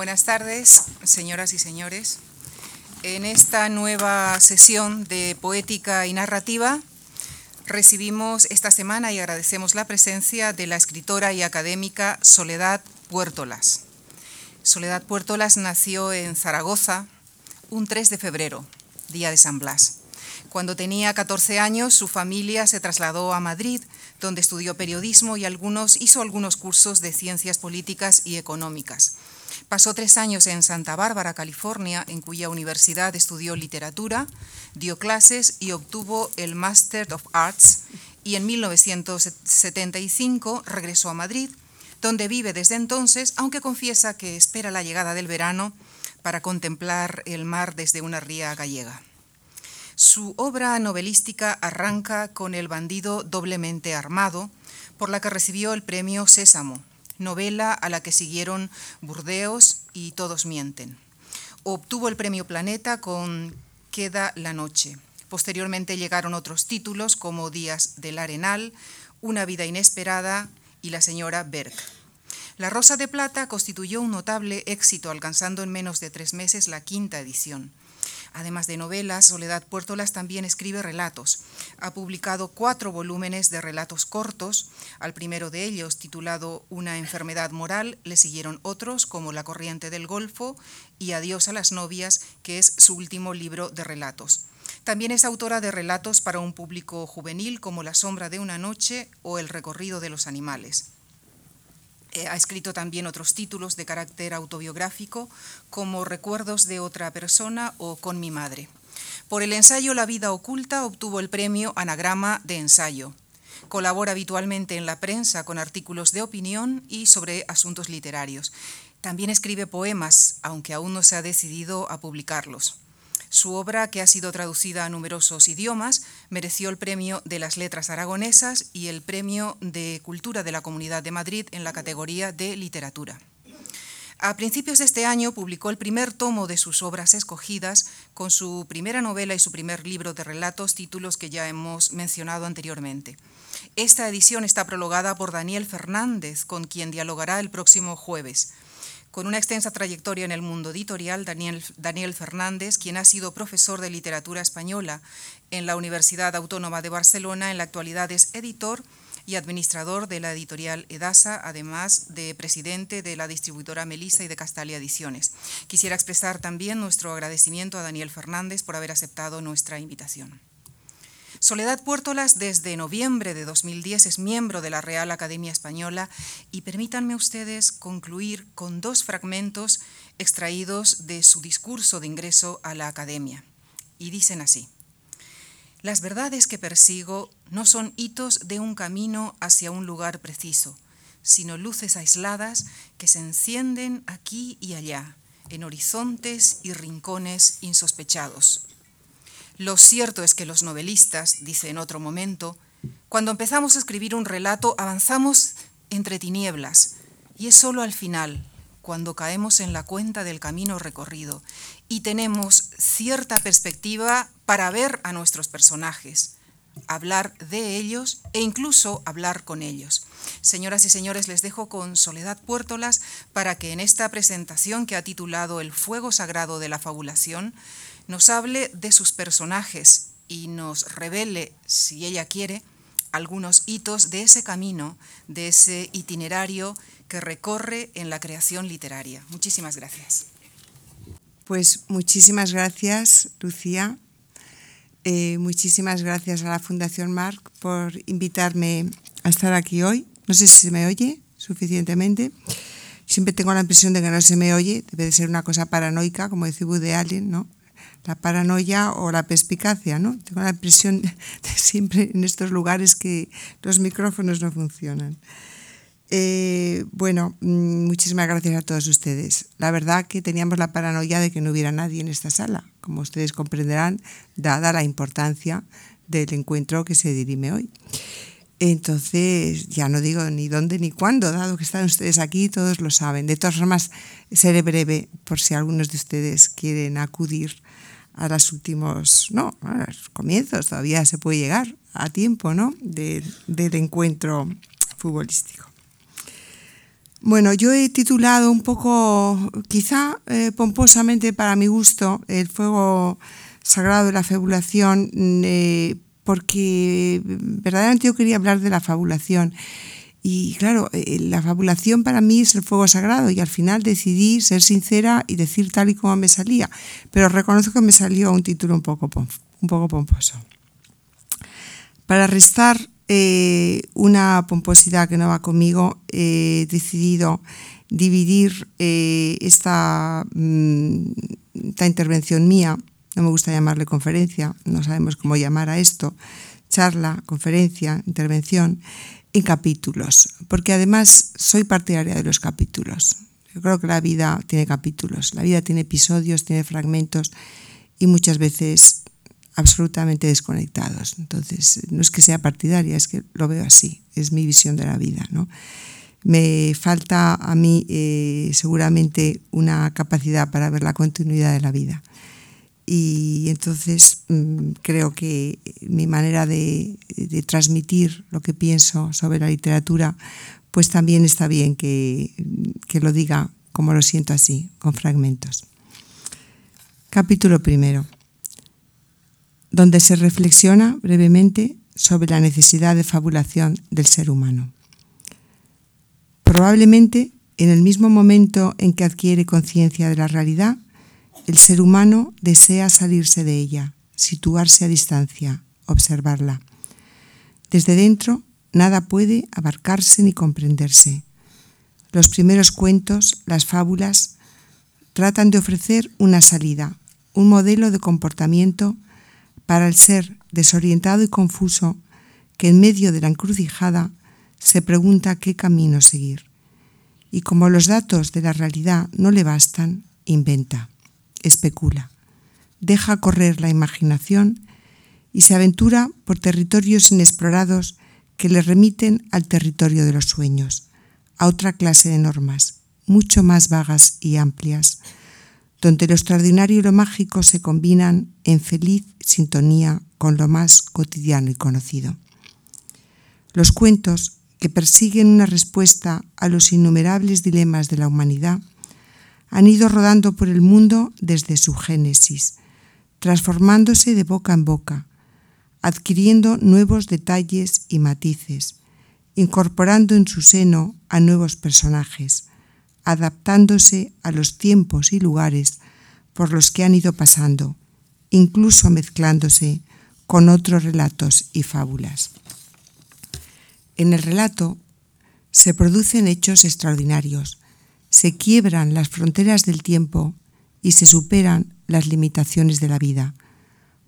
Buenas tardes, señoras y señores. En esta nueva sesión de poética y narrativa recibimos esta semana y agradecemos la presencia de la escritora y académica Soledad Puertolas. Soledad Puertolas nació en Zaragoza un 3 de febrero, día de San Blas. Cuando tenía 14 años, su familia se trasladó a Madrid, donde estudió periodismo y algunos, hizo algunos cursos de ciencias políticas y económicas. Pasó tres años en Santa Bárbara, California, en cuya universidad estudió literatura, dio clases y obtuvo el Master of Arts y en 1975 regresó a Madrid, donde vive desde entonces, aunque confiesa que espera la llegada del verano para contemplar el mar desde una ría gallega. Su obra novelística arranca con El bandido doblemente armado, por la que recibió el premio Sésamo, novela a la que siguieron Burdeos y Todos mienten. Obtuvo el premio Planeta con Queda la noche. Posteriormente llegaron otros títulos como Días del Arenal, Una vida inesperada y La señora Berg. La Rosa de Plata constituyó un notable éxito, alcanzando en menos de tres meses la quinta edición. Además de novelas, Soledad Puertolas también escribe relatos. Ha publicado cuatro volúmenes de relatos cortos. Al primero de ellos, titulado Una enfermedad moral, le siguieron otros como La corriente del Golfo y Adiós a las novias, que es su último libro de relatos. También es autora de relatos para un público juvenil como La sombra de una noche o El recorrido de los animales. Eh, ha escrito también otros títulos de carácter autobiográfico, como Recuerdos de otra persona o Con mi madre. Por el ensayo La vida oculta obtuvo el premio Anagrama de ensayo. Colabora habitualmente en la prensa con artículos de opinión y sobre asuntos literarios. También escribe poemas, aunque aún no se ha decidido a publicarlos. Su obra, que ha sido traducida a numerosos idiomas, mereció el Premio de las Letras Aragonesas y el Premio de Cultura de la Comunidad de Madrid en la categoría de Literatura. A principios de este año publicó el primer tomo de sus obras escogidas con su primera novela y su primer libro de relatos, títulos que ya hemos mencionado anteriormente. Esta edición está prologada por Daniel Fernández, con quien dialogará el próximo jueves. Con una extensa trayectoria en el mundo editorial, Daniel, Fernández, quien ha sido profesor de literatura española en la Universidad Autónoma de Barcelona, en la actualidad es editor y administrador de la editorial Edasa, además de presidente de la distribuidora Melisa y de Castalia Ediciones. Quisiera expresar también nuestro agradecimiento a Daniel Fernández por haber aceptado nuestra invitación. Soledad Puertolas desde noviembre de 2010 es miembro de la Real Academia Española y permítanme ustedes concluir con dos fragmentos extraídos de su discurso de ingreso a la Academia. Y dicen así. Las verdades que persigo no son hitos de un camino hacia un lugar preciso, sino luces aisladas que se encienden aquí y allá, en horizontes y rincones insospechados. Lo cierto es que los novelistas, dice en otro momento, cuando empezamos a escribir un relato avanzamos entre tinieblas y es solo al final, cuando caemos en la cuenta del camino recorrido y tenemos cierta perspectiva para ver a nuestros personajes, hablar de ellos e incluso hablar con ellos. Señoras y señores, les dejo con Soledad Puertolas para que en esta presentación que ha titulado El fuego sagrado de la fabulación nos hable de sus personajes y nos revele, si ella quiere, algunos hitos de ese camino, de ese itinerario que recorre en la creación literaria. Muchísimas gracias. Pues muchísimas gracias, Lucía. Eh, muchísimas gracias a la Fundación Marc por invitarme a estar aquí hoy. No sé si se me oye suficientemente. Siempre tengo la impresión de que no se me oye. Debe de ser una cosa paranoica, como decía Woody Allen, ¿no? La paranoia o la perspicacia, ¿no? Tengo la impresión de siempre en estos lugares que los micrófonos no funcionan. Eh, bueno, mm, muchísimas gracias a todos ustedes. La verdad que teníamos la paranoia de que no hubiera nadie en esta sala, como ustedes comprenderán, dada la importancia del encuentro que se dirime hoy. Entonces, ya no digo ni dónde ni cuándo, dado que están ustedes aquí, todos lo saben. De todas formas, seré breve por si algunos de ustedes quieren acudir a los últimos, no, a los comienzos, todavía se puede llegar a tiempo, ¿no? del encuentro futbolístico. Bueno, yo he titulado un poco, quizá eh, pomposamente para mi gusto, El fuego sagrado de la fabulación, eh, porque verdaderamente yo quería hablar de la fabulación. Y claro, eh, la fabulación para mí es el fuego sagrado y al final decidí ser sincera y decir tal y como me salía. Pero reconozco que me salió un título un poco, un poco pomposo. Para restar eh, una pomposidad que no va conmigo, he decidido dividir eh, esta, mm, esta intervención mía, no me gusta llamarle conferencia, no sabemos cómo llamar a esto, charla, conferencia, intervención, en capítulos, porque además soy partidaria de los capítulos. Yo creo que la vida tiene capítulos, la vida tiene episodios, tiene fragmentos y muchas veces absolutamente desconectados. Entonces, no es que sea partidaria, es que lo veo así, es mi visión de la vida. ¿no? Me falta a mí eh, seguramente una capacidad para ver la continuidad de la vida. Y entonces mm, creo que mi manera de, de, transmitir lo que pienso sobre la literatura, pues también está bien que, que lo diga como lo siento así, con fragmentos. Capítulo primero donde se reflexiona brevemente sobre la necesidad de fabulación del ser humano. Probablemente en el mismo momento en que adquiere conciencia de la realidad, el ser humano desea salirse de ella, situarse a distancia, observarla. Desde dentro, nada puede abarcarse ni comprenderse. Los primeros cuentos, las fábulas, tratan de ofrecer una salida, un modelo de comportamiento para el ser desorientado y confuso que en medio de la encrucijada se pregunta qué camino seguir. Y como los datos de la realidad no le bastan, inventa, especula, deja correr la imaginación y se aventura por territorios inexplorados que le remiten al territorio de los sueños, a otra clase de normas, mucho más vagas y amplias, donde lo extraordinario y lo mágico se combinan en feliz sintonía con lo más cotidiano y conocido. Los cuentos, que persiguen una respuesta a los innumerables dilemas de la humanidad, han ido rodando por el mundo desde su génesis, transformándose de boca en boca, adquiriendo nuevos detalles y matices, incorporando en su seno a nuevos personajes, adaptándose a los tiempos y lugares por los que han ido pasando, incluso mezclándose con otros relatos y fábulas. En el relato se producen hechos extraordinarios, se quiebran las fronteras del tiempo y se superan las limitaciones de la vida,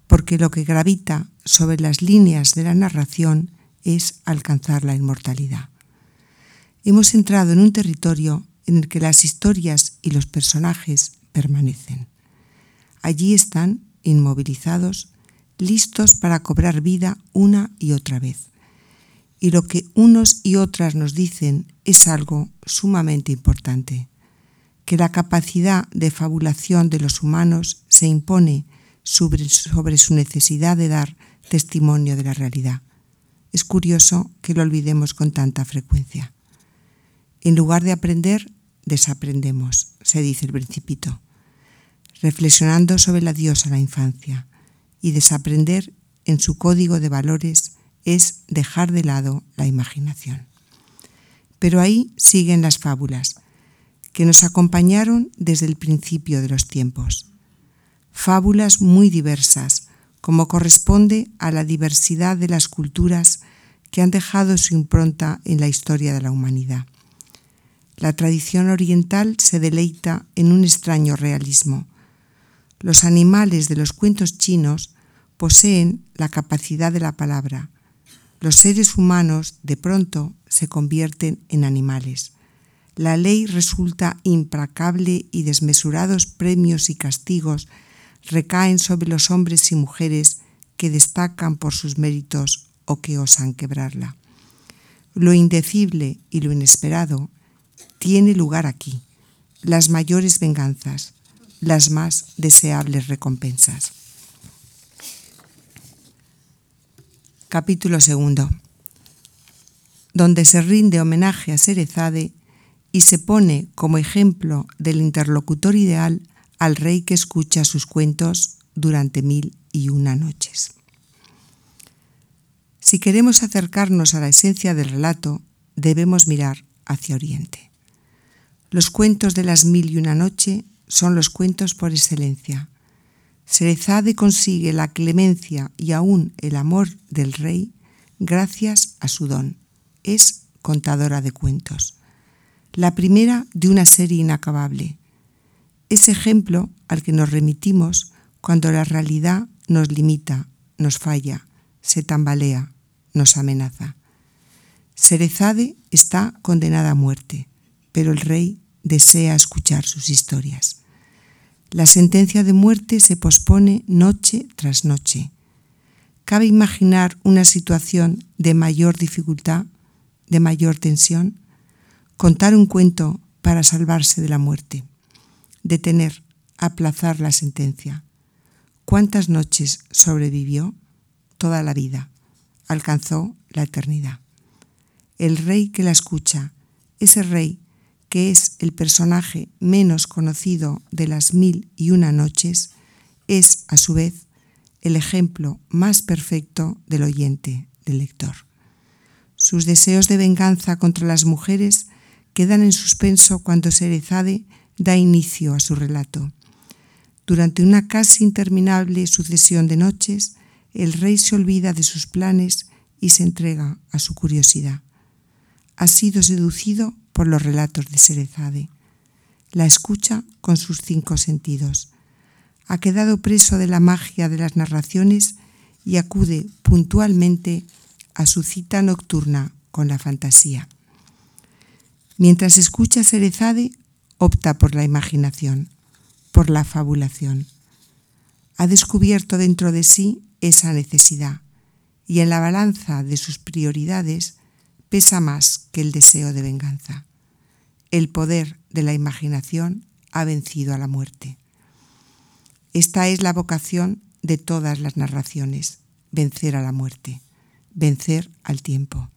porque lo que gravita sobre las líneas de la narración es alcanzar la inmortalidad. Hemos entrado en un territorio en el que las historias y los personajes permanecen. Allí están inmovilizados, listos para cobrar vida una y otra vez. Y lo que unos y otras nos dicen es algo sumamente importante, que la capacidad de fabulación de los humanos se impone sobre, sobre su necesidad de dar testimonio de la realidad. Es curioso que lo olvidemos con tanta frecuencia. En lugar de aprender, desaprendemos, se dice el principito, reflexionando sobre la diosa la infancia. Y desaprender en su código de valores es dejar de lado la imaginación. Pero ahí siguen las fábulas, que nos acompañaron desde el principio de los tiempos. Fábulas muy diversas, como corresponde a la diversidad de las culturas que han dejado su impronta en la historia de la humanidad. La tradición oriental se deleita en un extraño realismo. Los animales de los cuentos chinos poseen la capacidad de la palabra. Los seres humanos de pronto se convierten en animales. La ley resulta implacable y desmesurados premios y castigos recaen sobre los hombres y mujeres que destacan por sus méritos o que osan quebrarla. Lo indecible y lo inesperado tiene lugar aquí, las mayores venganzas, las más deseables recompensas. Capítulo segundo, donde se rinde homenaje a Serezade y se pone como ejemplo del interlocutor ideal al rey que escucha sus cuentos durante mil y una noches. Si queremos acercarnos a la esencia del relato, debemos mirar hacia Oriente. Los cuentos de las mil y una noche son los cuentos por excelencia. Serezade consigue la clemencia y aún el amor del rey gracias a su don. Es contadora de cuentos. La primera de una serie inacabable. Es ejemplo al que nos remitimos cuando la realidad nos limita, nos falla, se tambalea, nos amenaza. Serezade está condenada a muerte, pero el rey desea escuchar sus historias. La sentencia de muerte se pospone noche tras noche. ¿Cabe imaginar una situación de mayor dificultad, de mayor tensión? Contar un cuento para salvarse de la muerte. Detener, aplazar la sentencia. ¿Cuántas noches sobrevivió? Toda la vida. Alcanzó la eternidad. El rey que la escucha, ese rey que es el personaje menos conocido de las mil y una noches, es a su vez el ejemplo más perfecto del oyente, del lector. Sus deseos de venganza contra las mujeres quedan en suspenso cuando Serezade da inicio a su relato. Durante una casi interminable sucesión de noches, el rey se olvida de sus planes y se entrega a su curiosidad. Ha sido seducido por los relatos de Serezade. La escucha con sus cinco sentidos. Ha quedado preso de la magia de las narraciones y acude puntualmente a su cita nocturna con la fantasía. Mientras escucha Serezade, opta por la imaginación, por la fabulación. Ha descubierto dentro de sí esa necesidad y en la balanza de sus prioridades pesa más que el deseo de venganza. El poder de la imaginación ha vencido a la muerte. Esta es la vocación de todas las narraciones, vencer a la muerte, vencer al tiempo.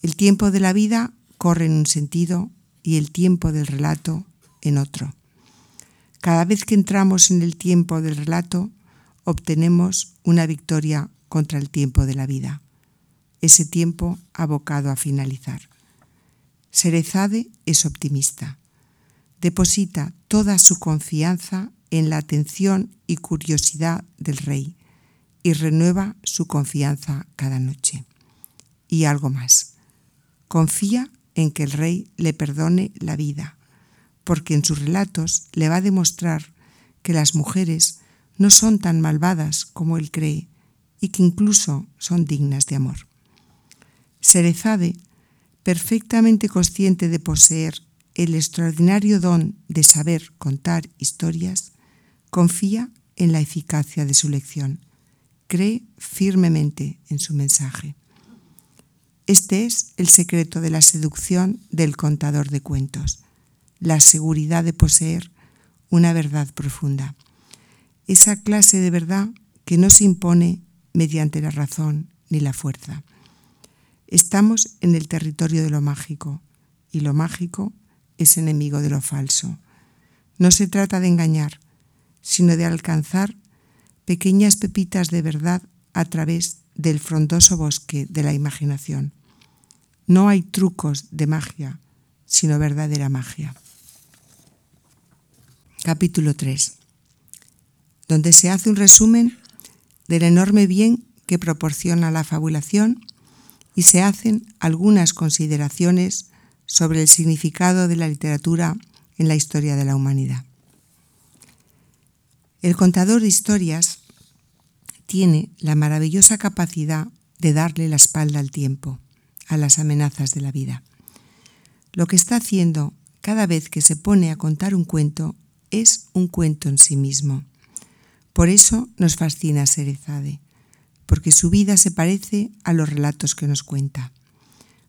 El tiempo de la vida corre en un sentido y el tiempo del relato en otro. Cada vez que entramos en el tiempo del relato, obtenemos una victoria contra el tiempo de la vida ese tiempo abocado a finalizar. Serezade es optimista. Deposita toda su confianza en la atención y curiosidad del rey y renueva su confianza cada noche. Y algo más. Confía en que el rey le perdone la vida, porque en sus relatos le va a demostrar que las mujeres no son tan malvadas como él cree y que incluso son dignas de amor. Serezade, perfectamente consciente de poseer el extraordinario don de saber contar historias, confía en la eficacia de su lección, cree firmemente en su mensaje. Este es el secreto de la seducción del contador de cuentos, la seguridad de poseer una verdad profunda, esa clase de verdad que no se impone mediante la razón ni la fuerza. Estamos en el territorio de lo mágico y lo mágico es enemigo de lo falso. No se trata de engañar, sino de alcanzar pequeñas pepitas de verdad a través del frondoso bosque de la imaginación. No hay trucos de magia, sino verdadera magia. Capítulo 3, donde se hace un resumen del enorme bien que proporciona la fabulación y se hacen algunas consideraciones sobre el significado de la literatura en la historia de la humanidad. El contador de historias tiene la maravillosa capacidad de darle la espalda al tiempo, a las amenazas de la vida. Lo que está haciendo cada vez que se pone a contar un cuento es un cuento en sí mismo. Por eso nos fascina Serezade porque su vida se parece a los relatos que nos cuenta.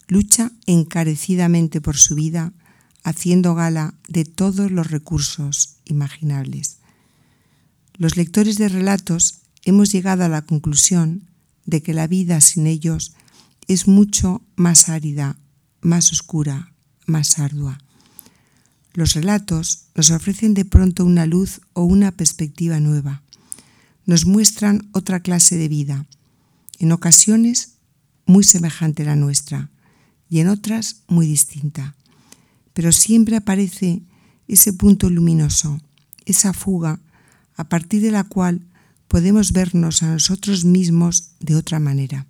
Lucha encarecidamente por su vida, haciendo gala de todos los recursos imaginables. Los lectores de relatos hemos llegado a la conclusión de que la vida sin ellos es mucho más árida, más oscura, más ardua. Los relatos nos ofrecen de pronto una luz o una perspectiva nueva. Nos muestran otra clase de vida, en ocasiones muy semejante a la nuestra y en otras muy distinta. Pero siempre aparece ese punto luminoso, esa fuga a partir de la cual podemos vernos a nosotros mismos de otra manera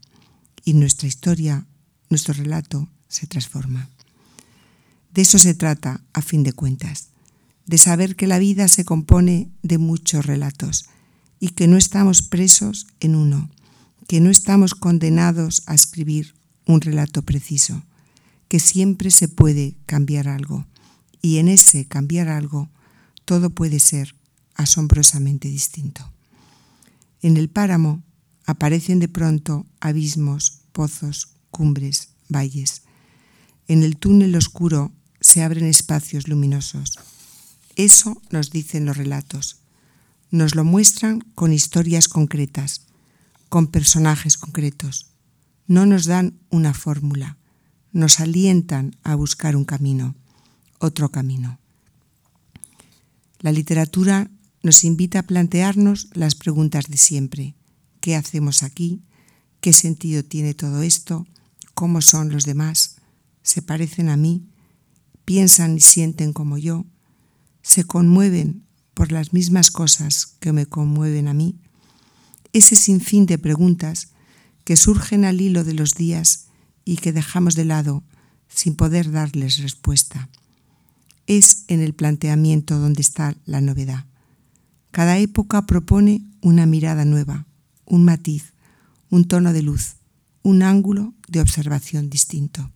y nuestra historia, nuestro relato se transforma. De eso se trata, a fin de cuentas, de saber que la vida se compone de muchos relatos y que no estamos presos en uno, que no estamos condenados a escribir un relato preciso, que siempre se puede cambiar algo y en ese cambiar algo todo puede ser asombrosamente distinto. En el páramo aparecen de pronto abismos, pozos, cumbres, valles. En el túnel oscuro se abren espacios luminosos. Eso nos dicen los relatos. Nos lo muestran con historias concretas, con personajes concretos. No nos dan una fórmula, nos alientan a buscar un camino, otro camino. La literatura nos invita a plantearnos las preguntas de siempre. ¿Qué hacemos aquí? ¿Qué sentido tiene todo esto? ¿Cómo son los demás? ¿Se parecen a mí? ¿Piensan y sienten como yo? ¿Se conmueven por las mismas cosas que me conmueven a mí? ese sinfín de preguntas que surgen al hilo de los días y que dejamos de lado sin poder darles respuesta. Es en el planteamiento donde está la novedad. Cada época propone una mirada nueva, un matiz, un tono de luz, un ángulo de observación distinto.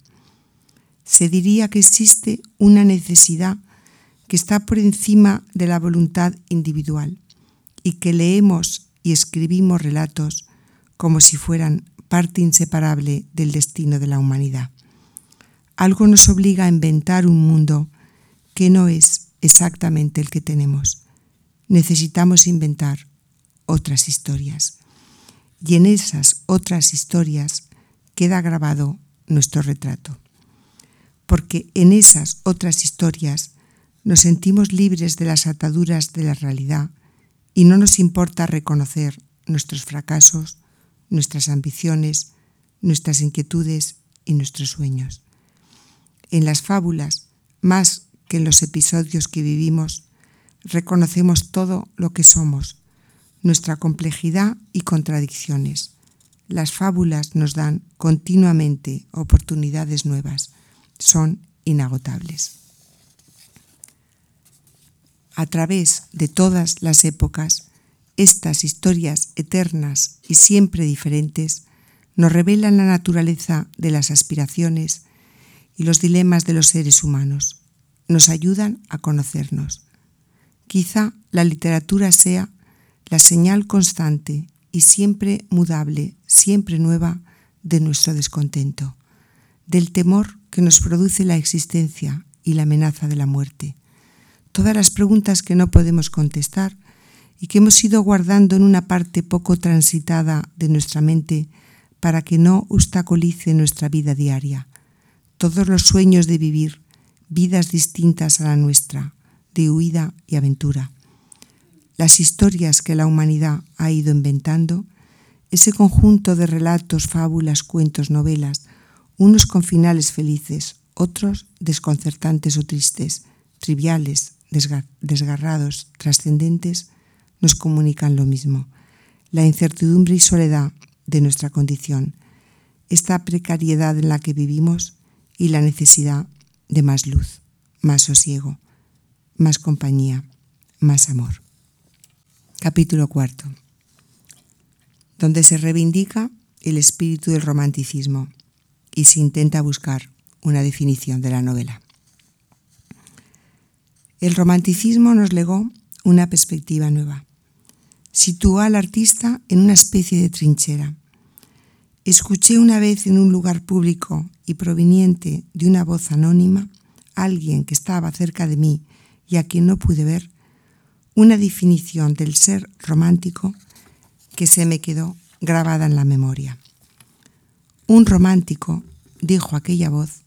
Se diría que existe una necesidad que está por encima de la voluntad individual y que leemos y escribimos relatos como si fueran parte inseparable del destino de la humanidad. Algo nos obliga a inventar un mundo que no es exactamente el que tenemos. Necesitamos inventar otras historias. Y en esas otras historias queda grabado nuestro retrato. Porque en esas otras historias nos sentimos libres de las ataduras de la realidad y no nos importa reconocer nuestros fracasos, nuestras ambiciones, nuestras inquietudes y nuestros sueños. En las fábulas, más que en los episodios que vivimos, reconocemos todo lo que somos, nuestra complejidad y contradicciones. Las fábulas nos dan continuamente oportunidades nuevas, son inagotables a través de todas las épocas, estas historias eternas y siempre diferentes nos revelan la naturaleza de las aspiraciones y los dilemas de los seres humanos. Nos ayudan a conocernos. Quizá la literatura sea la señal constante y siempre mudable, siempre nueva de nuestro descontento, del temor que nos produce la existencia y la amenaza de la muerte todas las preguntas que no podemos contestar y que hemos ido guardando en una parte poco transitada de nuestra mente para que no obstaculice nuestra vida diaria. Todos los sueños de vivir vidas distintas a la nuestra, de huida y aventura. Las historias que la humanidad ha ido inventando, ese conjunto de relatos, fábulas, cuentos, novelas, unos con felices, otros desconcertantes o tristes, triviales, desgarrados, trascendentes, nos comunican lo mismo. La incertidumbre y soledad de nuestra condición, esta precariedad en la que vivimos y la necesidad de más luz, más sosiego, más compañía, más amor. Capítulo cuarto, donde se reivindica el espíritu del romanticismo y se intenta buscar una definición de la novela. El romanticismo nos legó una perspectiva nueva. Situó al artista en una especie de trinchera. Escuché una vez en un lugar público y proveniente de una voz anónima, alguien que estaba cerca de mí y a quien no pude ver, una definición del ser romántico que se me quedó grabada en la memoria. Un romántico, dijo aquella voz,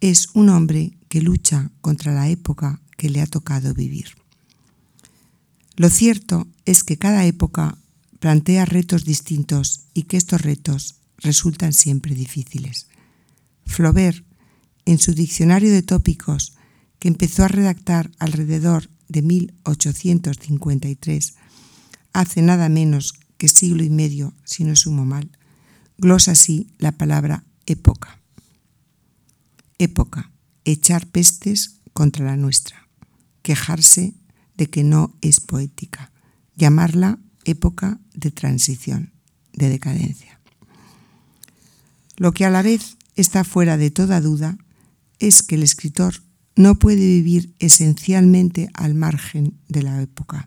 es un hombre que lucha contra la época que le ha tocado vivir. Lo cierto es que cada época plantea retos distintos y que estos retos resultan siempre difíciles. Flaubert, en su diccionario de tópicos, que empezó a redactar alrededor de 1853, hace nada menos que siglo y medio, si no sumo mal, glosa así la palabra época. Época, echar pestes contra la nuestra, quejarse de que no es poética, llamarla época de transición, de decadencia. Lo que a la vez está fuera de toda duda es que el escritor no puede vivir esencialmente al margen de la época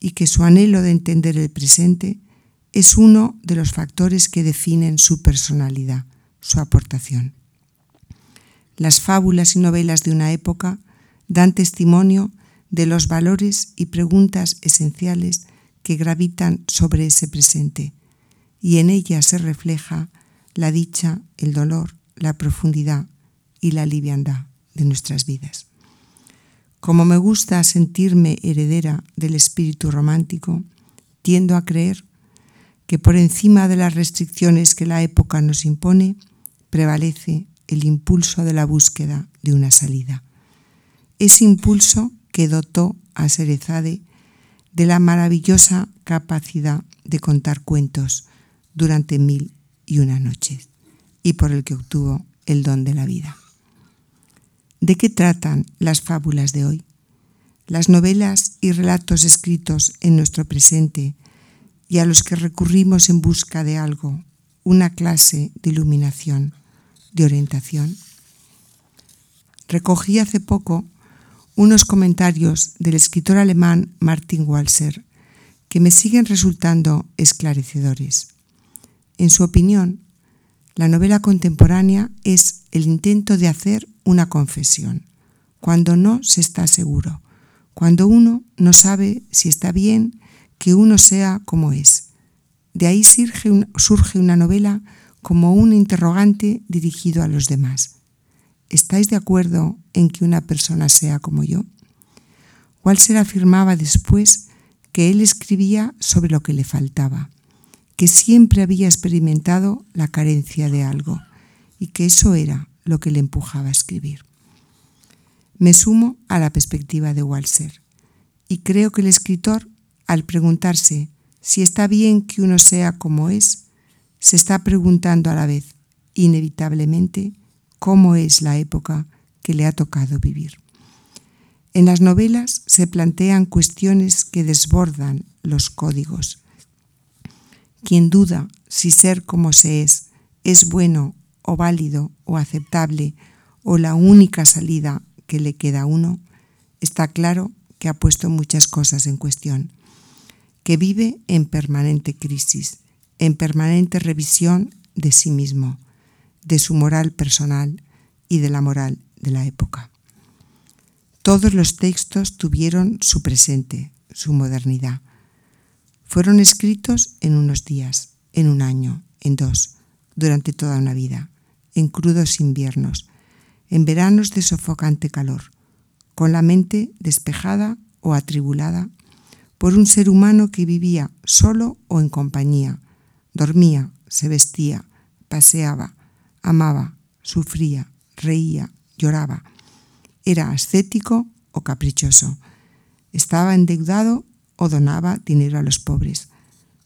y que su anhelo de entender el presente es uno de los factores que definen su personalidad, su aportación. Las fábulas y novelas de una época dan testimonio de los valores y preguntas esenciales que gravitan sobre ese presente, y en ellas se refleja la dicha, el dolor, la profundidad y la liviandad de nuestras vidas. Como me gusta sentirme heredera del espíritu romántico, tiendo a creer que por encima de las restricciones que la época nos impone, prevalece el impulso de la búsqueda de una salida. Ese impulso que dotó a Serezade de la maravillosa capacidad de contar cuentos durante mil y una noches y por el que obtuvo el don de la vida. ¿De qué tratan las fábulas de hoy? Las novelas y relatos escritos en nuestro presente y a los que recurrimos en busca de algo, una clase de iluminación, de orientación. Recogí hace poco unos comentarios del escritor alemán Martin Walser que me siguen resultando esclarecedores. En su opinión, la novela contemporánea es el intento de hacer una confesión, cuando no se está seguro, cuando uno no sabe si está bien que uno sea como es. De ahí surge, una novela como un interrogante dirigido a los demás. ¿Estáis de acuerdo en que una persona sea como yo? Walser afirmaba después que él escribía sobre lo que le faltaba que siempre había experimentado la carencia de algo y que eso era lo que le empujaba a escribir. Me sumo a la perspectiva de Walser y creo que el escritor, al preguntarse si está bien que uno sea como es, se está preguntando a la vez, inevitablemente, cómo es la época que le ha tocado vivir. En las novelas se plantean cuestiones que desbordan los códigos, quien duda si ser como se es es bueno o válido o aceptable o la única salida que le queda a uno, está claro que ha puesto muchas cosas en cuestión, que vive en permanente crisis, en permanente revisión de sí mismo, de su moral personal y de la moral de la época. Todos los textos tuvieron su presente, su modernidad, fueron escritos en unos días, en un año, en dos, durante toda una vida, en crudos inviernos, en veranos de sofocante calor, con la mente despejada o atribulada por un ser humano que vivía solo o en compañía, dormía, se vestía, paseaba, amaba, sufría, reía, lloraba. Era ascético o caprichoso. Estaba endeudado o donaba dinero a los pobres,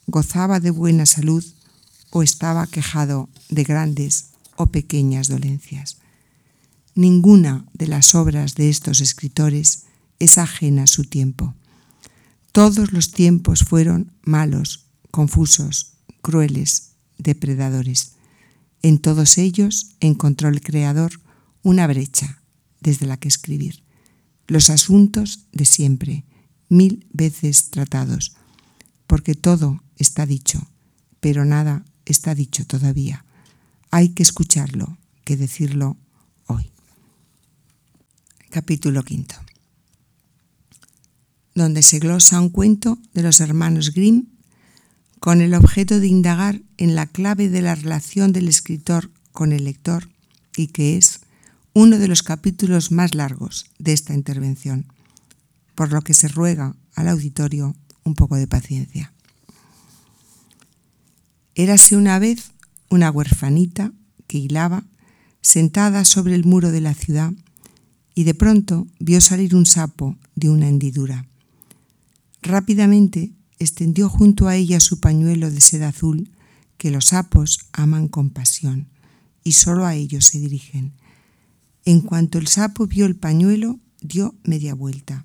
gozaba de buena salud o estaba quejado de grandes o pequeñas dolencias. Ninguna de las obras de estos escritores es ajena a su tiempo. Todos los tiempos fueron malos, confusos, crueles, depredadores. En todos ellos encontró el Creador una brecha desde la que escribir. Los asuntos de siempre, mil veces tratados, porque todo está dicho, pero nada está dicho todavía. Hay que escucharlo, que decirlo hoy. Capítulo quinto. Donde se glosa un cuento de los hermanos Grimm con el objeto de indagar en la clave de la relación del escritor con el lector y que es uno de los capítulos más largos de esta intervención, por lo que se ruega al auditorio un poco de paciencia. Érase una vez una huerfanita que hilaba sentada sobre el muro de la ciudad y de pronto vio salir un sapo de una hendidura. Rápidamente extendió junto a ella su pañuelo de seda azul que los sapos aman con pasión y solo a ellos se dirigen. En cuanto el sapo vio el pañuelo, dio media vuelta.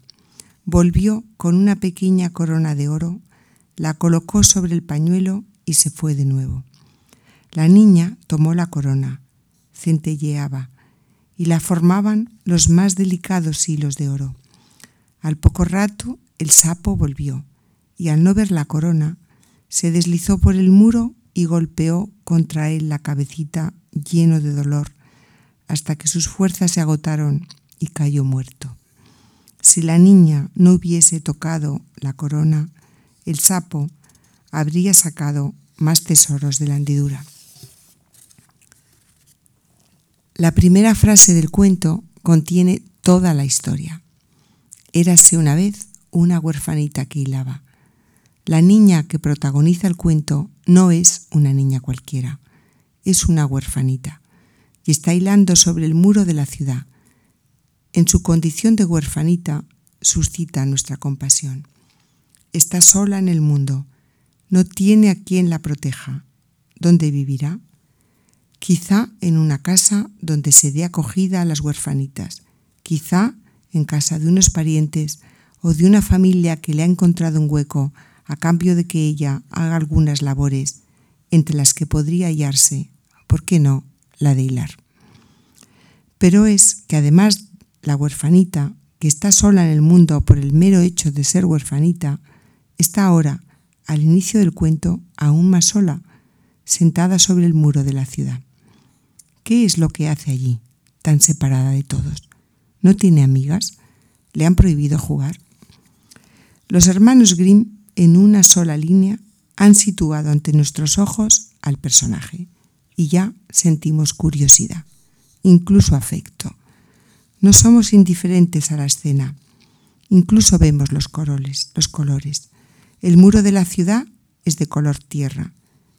Volvió con una pequeña corona de oro, la colocó sobre el pañuelo y se fue de nuevo. La niña tomó la corona, centelleaba, y la formaban los más delicados hilos de oro. Al poco rato el sapo volvió, y al no ver la corona, se deslizó por el muro y golpeó contra él la cabecita lleno de dolor, hasta que sus fuerzas se agotaron y cayó muerto. Si la niña no hubiese tocado la corona, el sapo habría sacado más tesoros de la hendidura. La primera frase del cuento contiene toda la historia. Érase una vez una huerfanita que hilaba. La niña que protagoniza el cuento no es una niña cualquiera, es una huerfanita y está hilando sobre el muro de la ciudad. En su condición de huerfanita suscita nuestra compasión. Está sola en el mundo, no tiene a quien la proteja. ¿Dónde vivirá? quizá en una casa donde se dé acogida a las huerfanitas, quizá en casa de unos parientes o de una familia que le ha encontrado un hueco a cambio de que ella haga algunas labores, entre las que podría hallarse, ¿por qué no?, la de hilar. Pero es que además la huerfanita, que está sola en el mundo por el mero hecho de ser huerfanita, está ahora, al inicio del cuento, aún más sola, sentada sobre el muro de la ciudad. ¿Qué es lo que hace allí, tan separada de todos? ¿No tiene amigas? ¿Le han prohibido jugar? Los hermanos Grimm, en una sola línea, han situado ante nuestros ojos al personaje y ya sentimos curiosidad, incluso afecto. No somos indiferentes a la escena, incluso vemos los coroles, los colores. El muro de la ciudad es de color tierra,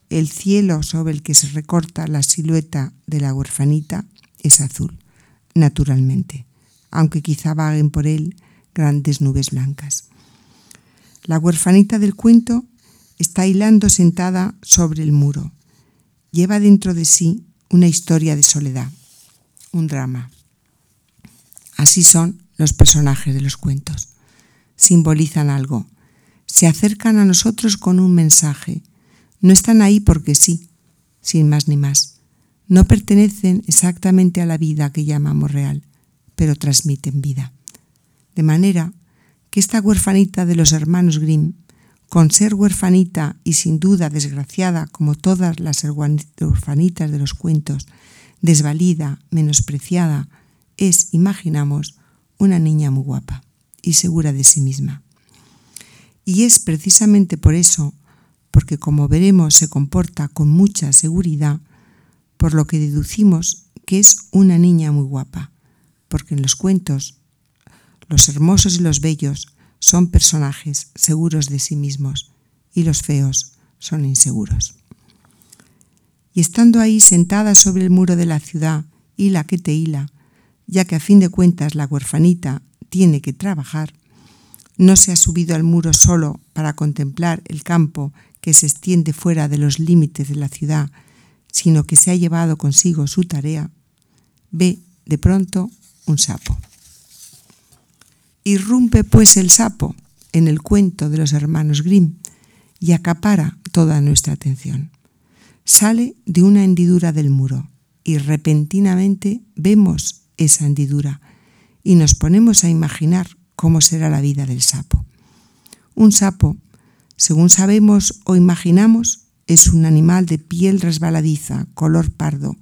el cielo sobre el que se recorta la silueta de la huerfanita es azul, naturalmente, aunque quizá vaguen por él grandes nubes blancas. La huerfanita del cuento está hilando sentada sobre el muro. Lleva dentro de sí una historia de soledad, un drama. Así son los personajes de los cuentos. Simbolizan algo, se acercan a nosotros con un mensaje, no están ahí porque sí, sin más ni más. No pertenecen exactamente a la vida que llamamos real, pero transmiten vida. De manera que esta huerfanita de los hermanos Grimm, con ser huerfanita y sin duda desgraciada como todas las huerfanitas de los cuentos, desvalida, menospreciada, es, imaginamos, una niña muy guapa y segura de sí misma. Y es precisamente por eso porque como veremos se comporta con mucha seguridad, por lo que deducimos que es una niña muy guapa, porque en los cuentos los hermosos y los bellos son personajes seguros de sí mismos y los feos son inseguros. Y estando ahí sentada sobre el muro de la ciudad, hila que te hila, ya que a fin de cuentas la huerfanita tiene que trabajar, no se ha subido al muro solo para contemplar el campo que se extiende fuera de los límites de la ciudad, sino que se ha llevado consigo su tarea, ve de pronto un sapo. Irrumpe pues el sapo en el cuento de los hermanos Grimm y acapara toda nuestra atención. Sale de una hendidura del muro y repentinamente vemos esa hendidura y nos ponemos a imaginar cómo será la vida del sapo. Un sapo según sabemos o imaginamos, es un animal de piel resbaladiza, color pardo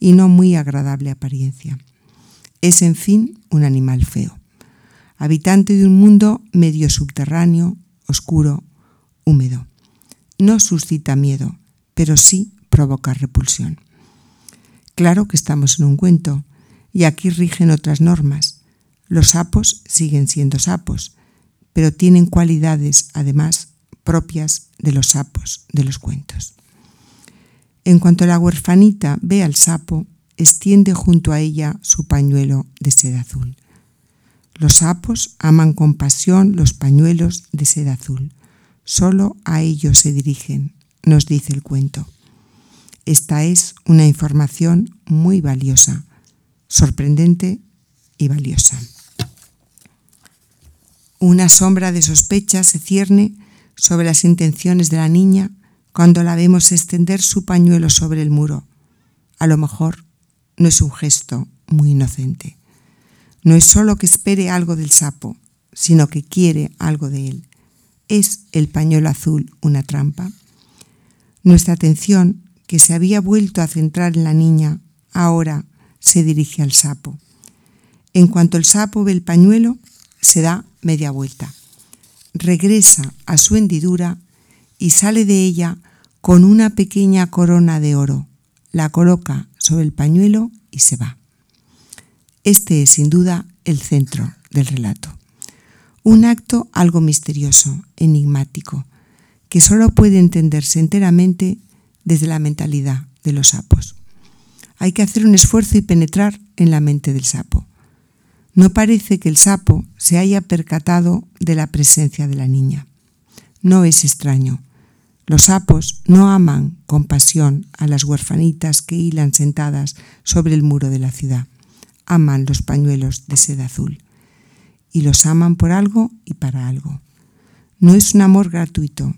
y no muy agradable apariencia. Es, en fin, un animal feo, habitante de un mundo medio subterráneo, oscuro, húmedo. No suscita miedo, pero sí provoca repulsión. Claro que estamos en un cuento, y aquí rigen otras normas. Los sapos siguen siendo sapos, pero tienen cualidades, además, propias de los sapos de los cuentos. En cuanto la huerfanita ve al sapo, extiende junto a ella su pañuelo de seda azul. Los sapos aman con pasión los pañuelos de seda azul. Solo a ellos se dirigen, nos dice el cuento. Esta es una información muy valiosa, sorprendente y valiosa. Una sombra de sospecha se cierne sobre las intenciones de la niña cuando la vemos extender su pañuelo sobre el muro. A lo mejor no es un gesto muy inocente. No es solo que espere algo del sapo, sino que quiere algo de él. ¿Es el pañuelo azul una trampa? Nuestra atención que se había vuelto a centrar en la niña, ahora se dirige al sapo. En cuanto el sapo ve el pañuelo, se da media vuelta. Regresa a su hendidura y sale de ella con una pequeña corona de oro. La coloca sobre el pañuelo y se va. Este es sin duda el centro del relato. Un acto algo misterioso, enigmático, que solo puede entenderse enteramente desde la mentalidad de los sapos. Hay que hacer un esfuerzo y penetrar en la mente del sapo. No parece que el sapo se haya percatado de la presencia de la niña. No es extraño. Los sapos no aman con pasión a las huerfanitas que hilan sentadas sobre el muro de la ciudad. Aman los pañuelos de seda azul. Y los aman por algo y para algo. No es un amor gratuito,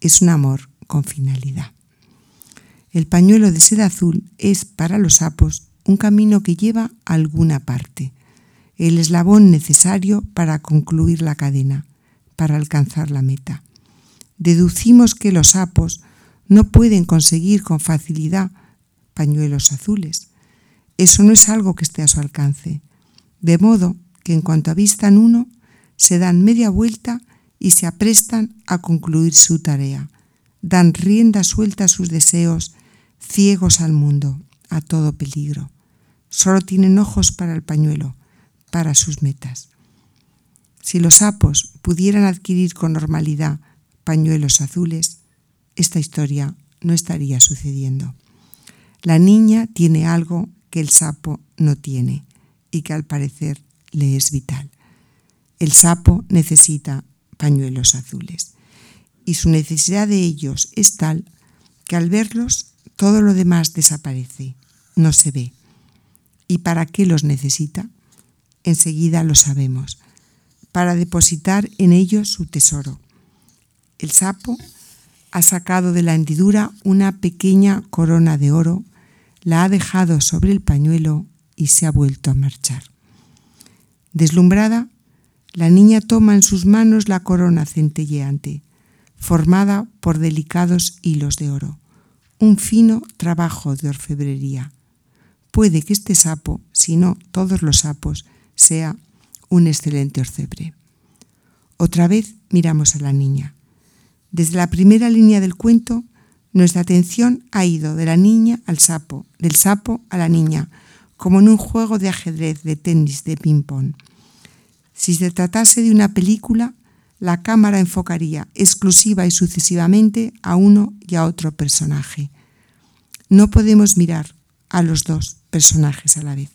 es un amor con finalidad. El pañuelo de seda azul es para los sapos un camino que lleva a alguna parte, el eslabón necesario para concluir la cadena, para alcanzar la meta. Deducimos que los sapos no pueden conseguir con facilidad pañuelos azules. Eso no es algo que esté a su alcance. De modo que en cuanto avistan uno, se dan media vuelta y se aprestan a concluir su tarea. Dan rienda suelta a sus deseos ciegos al mundo, a todo peligro. Solo tienen ojos para el pañuelo, para sus metas. Si los sapos pudieran adquirir con normalidad pañuelos azules, esta historia no estaría sucediendo. La niña tiene algo que el sapo no tiene y que al parecer le es vital. El sapo necesita pañuelos azules y su necesidad de ellos es tal que al verlos todo lo demás desaparece, no se ve. ¿Y para qué los necesita? Enseguida lo sabemos, para depositar en ellos su tesoro. El sapo ha sacado de la hendidura una pequeña corona de oro, la ha dejado sobre el pañuelo y se ha vuelto a marchar. Deslumbrada, la niña toma en sus manos la corona centelleante, formada por delicados hilos de oro un fino trabajo de orfebrería. Puede que este sapo, si no todos los sapos, sea un excelente orfebre. Otra vez miramos a la niña. Desde la primera línea del cuento, nuestra atención ha ido de la niña al sapo, del sapo a la niña, como en un juego de ajedrez, de tenis, de ping-pong. Si se tratase de una película, la cámara enfocaría exclusiva y sucesivamente a uno y a otro personaje. No podemos mirar a los dos personajes a la vez.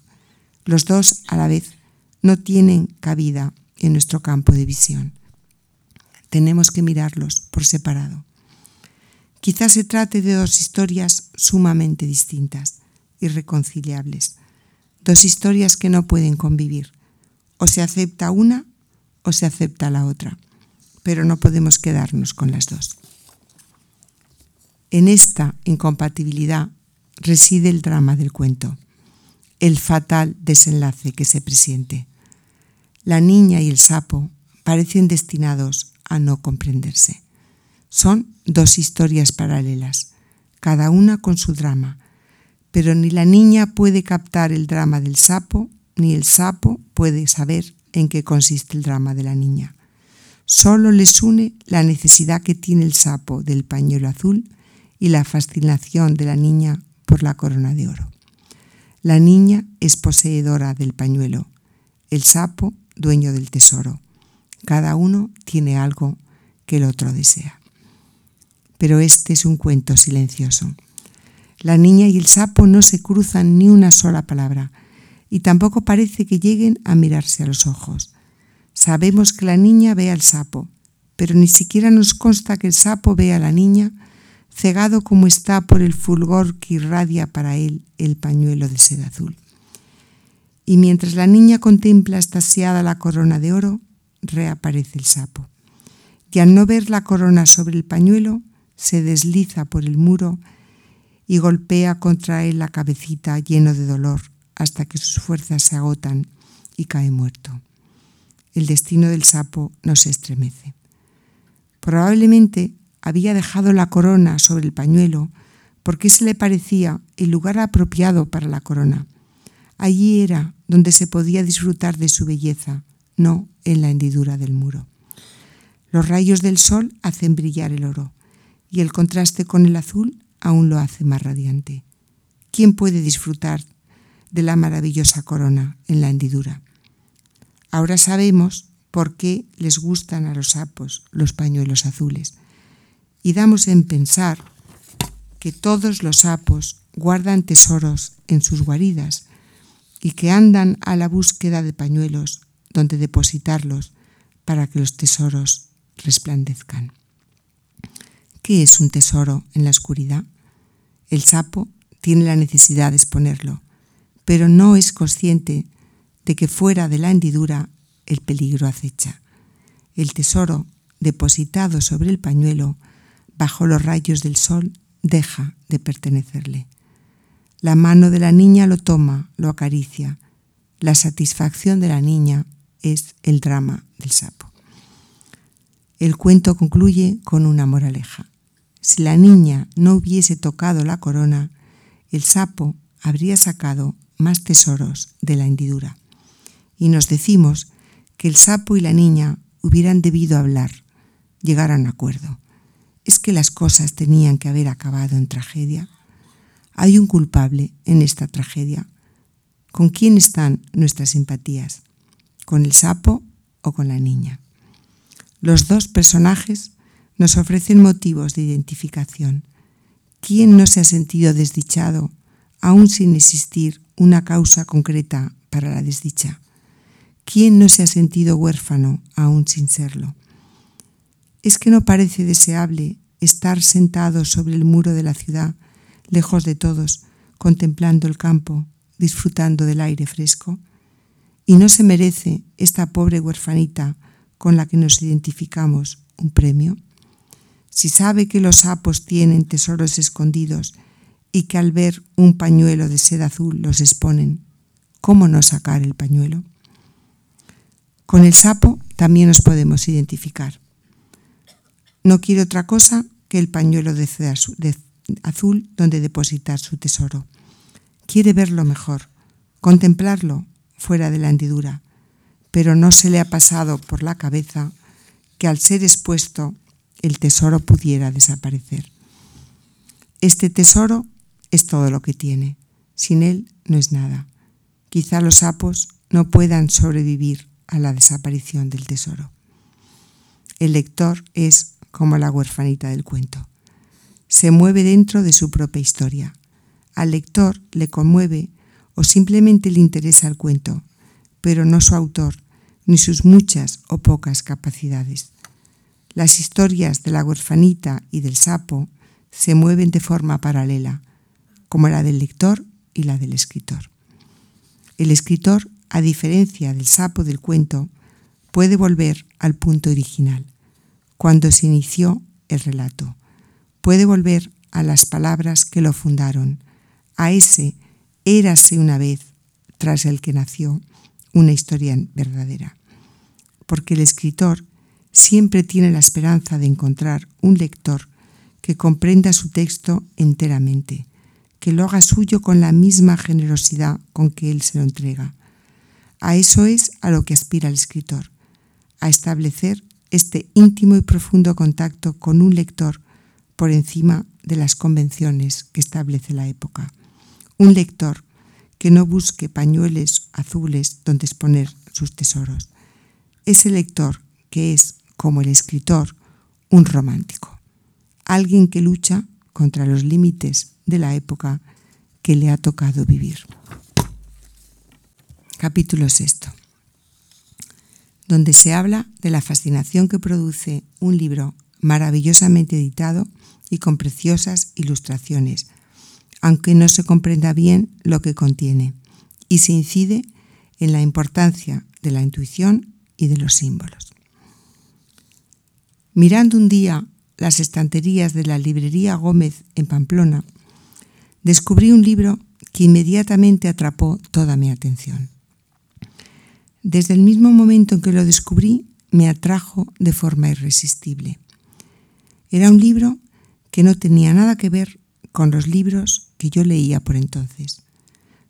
Los dos a la vez no tienen cabida en nuestro campo de visión. Tenemos que mirarlos por separado. Quizás se trate de dos historias sumamente distintas, irreconciliables, dos historias que no pueden convivir. O se acepta una o se acepta la otra pero no podemos quedarnos con las dos. En esta incompatibilidad reside el drama del cuento, el fatal desenlace que se presiente. La niña y el sapo parecen destinados a no comprenderse. Son dos historias paralelas, cada una con su drama, pero ni la niña puede captar el drama del sapo, ni el sapo puede saber en qué consiste el drama de la niña. Solo les une la necesidad que tiene el sapo del pañuelo azul y la fascinación de la niña por la corona de oro. La niña es poseedora del pañuelo, el sapo dueño del tesoro. Cada uno tiene algo que el otro desea. Pero este es un cuento silencioso. La niña y el sapo no se cruzan ni una sola palabra y tampoco parece que lleguen a mirarse a los ojos. Sabemos que la niña ve al sapo, pero ni siquiera nos consta que el sapo vea a la niña, cegado como está por el fulgor que irradia para él el pañuelo de seda azul. Y mientras la niña contempla estasiada la corona de oro, reaparece el sapo. Y al no ver la corona sobre el pañuelo, se desliza por el muro y golpea contra él la cabecita lleno de dolor hasta que sus fuerzas se agotan y cae muerto. El destino del sapo no se estremece. Probablemente había dejado la corona sobre el pañuelo porque se le parecía el lugar apropiado para la corona. Allí era donde se podía disfrutar de su belleza, no en la hendidura del muro. Los rayos del sol hacen brillar el oro y el contraste con el azul aún lo hace más radiante. ¿Quién puede disfrutar de la maravillosa corona en la hendidura? Ahora sabemos por qué les gustan a los sapos los pañuelos azules y damos en pensar que todos los sapos guardan tesoros en sus guaridas y que andan a la búsqueda de pañuelos donde depositarlos para que los tesoros resplandezcan. ¿Qué es un tesoro en la oscuridad? El sapo tiene la necesidad de exponerlo, pero no es consciente de que fuera de la hendidura el peligro acecha. El tesoro, depositado sobre el pañuelo, bajo los rayos del sol, deja de pertenecerle. La mano de la niña lo toma, lo acaricia. La satisfacción de la niña es el drama del sapo. El cuento concluye con una moraleja. Si la niña no hubiese tocado la corona, el sapo habría sacado más tesoros de la hendidura. Y nos decimos que el sapo y la niña hubieran debido hablar, llegar a un acuerdo. ¿Es que las cosas tenían que haber acabado en tragedia? Hay un culpable en esta tragedia. ¿Con quién están nuestras simpatías? ¿Con el sapo o con la niña? Los dos personajes nos ofrecen motivos de identificación. ¿Quién no se ha sentido desdichado aún sin existir una causa concreta para la desdicha? ¿Quién no se ha sentido huérfano aún sin serlo? ¿Es que no parece deseable estar sentado sobre el muro de la ciudad, lejos de todos, contemplando el campo, disfrutando del aire fresco? ¿Y no se merece esta pobre huerfanita con la que nos identificamos un premio? Si sabe que los sapos tienen tesoros escondidos y que al ver un pañuelo de seda azul los exponen, ¿cómo no sacar el pañuelo? Con el sapo también nos podemos identificar. No quiere otra cosa que el pañuelo de seda azul donde depositar su tesoro. Quiere verlo mejor, contemplarlo fuera de la hendidura, pero no se le ha pasado por la cabeza que al ser expuesto el tesoro pudiera desaparecer. Este tesoro es todo lo que tiene. Sin él no es nada. Quizá los sapos no puedan sobrevivir a la desaparición del tesoro. El lector es como la huerfanita del cuento. Se mueve dentro de su propia historia. Al lector le conmueve o simplemente le interesa el cuento, pero no su autor, ni sus muchas o pocas capacidades. Las historias de la huerfanita y del sapo se mueven de forma paralela, como la del lector y la del escritor. El escritor, a diferencia del sapo del cuento, puede volver al punto original, cuando se inició el relato. Puede volver a las palabras que lo fundaron, a ese érase una vez tras el que nació una historia verdadera. Porque el escritor siempre tiene la esperanza de encontrar un lector que comprenda su texto enteramente, que lo haga suyo con la misma generosidad con que él se lo entrega. A eso es a lo que aspira el escritor, a establecer este íntimo y profundo contacto con un lector por encima de las convenciones que establece la época. Un lector que no busque pañuelos azules donde exponer sus tesoros. Ese lector que es, como el escritor, un romántico, alguien que lucha contra los límites de la época que le ha tocado vivir. Capítulo sexto, donde se habla de la fascinación que produce un libro maravillosamente editado y con preciosas ilustraciones, aunque no se comprenda bien lo que contiene, y se incide en la importancia de la intuición y de los símbolos. Mirando un día las estanterías de la librería Gómez en Pamplona, descubrí un libro que inmediatamente atrapó toda mi atención. Desde el mismo momento en que lo descubrí, me atrajo de forma irresistible. Era un libro que no tenía nada que ver con los libros que yo leía por entonces.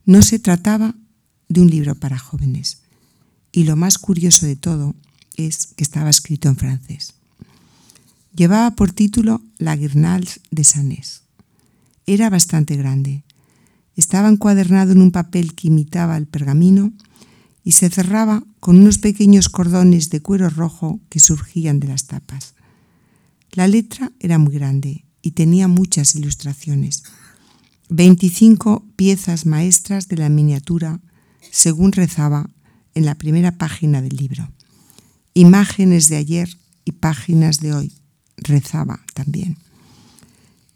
No se trataba de un libro para jóvenes. Y lo más curioso de todo es que estaba escrito en francés. Llevaba por título La Guirnal de Sanés. Era bastante grande. Estaba encuadernado en un papel que imitaba el pergamino y se cerraba con unos pequeños cordones de cuero rojo que surgían de las tapas. La letra era muy grande y tenía muchas ilustraciones. 25 piezas maestras de la miniatura, según rezaba en la primera página del libro. Imágenes de ayer y páginas de hoy, rezaba también.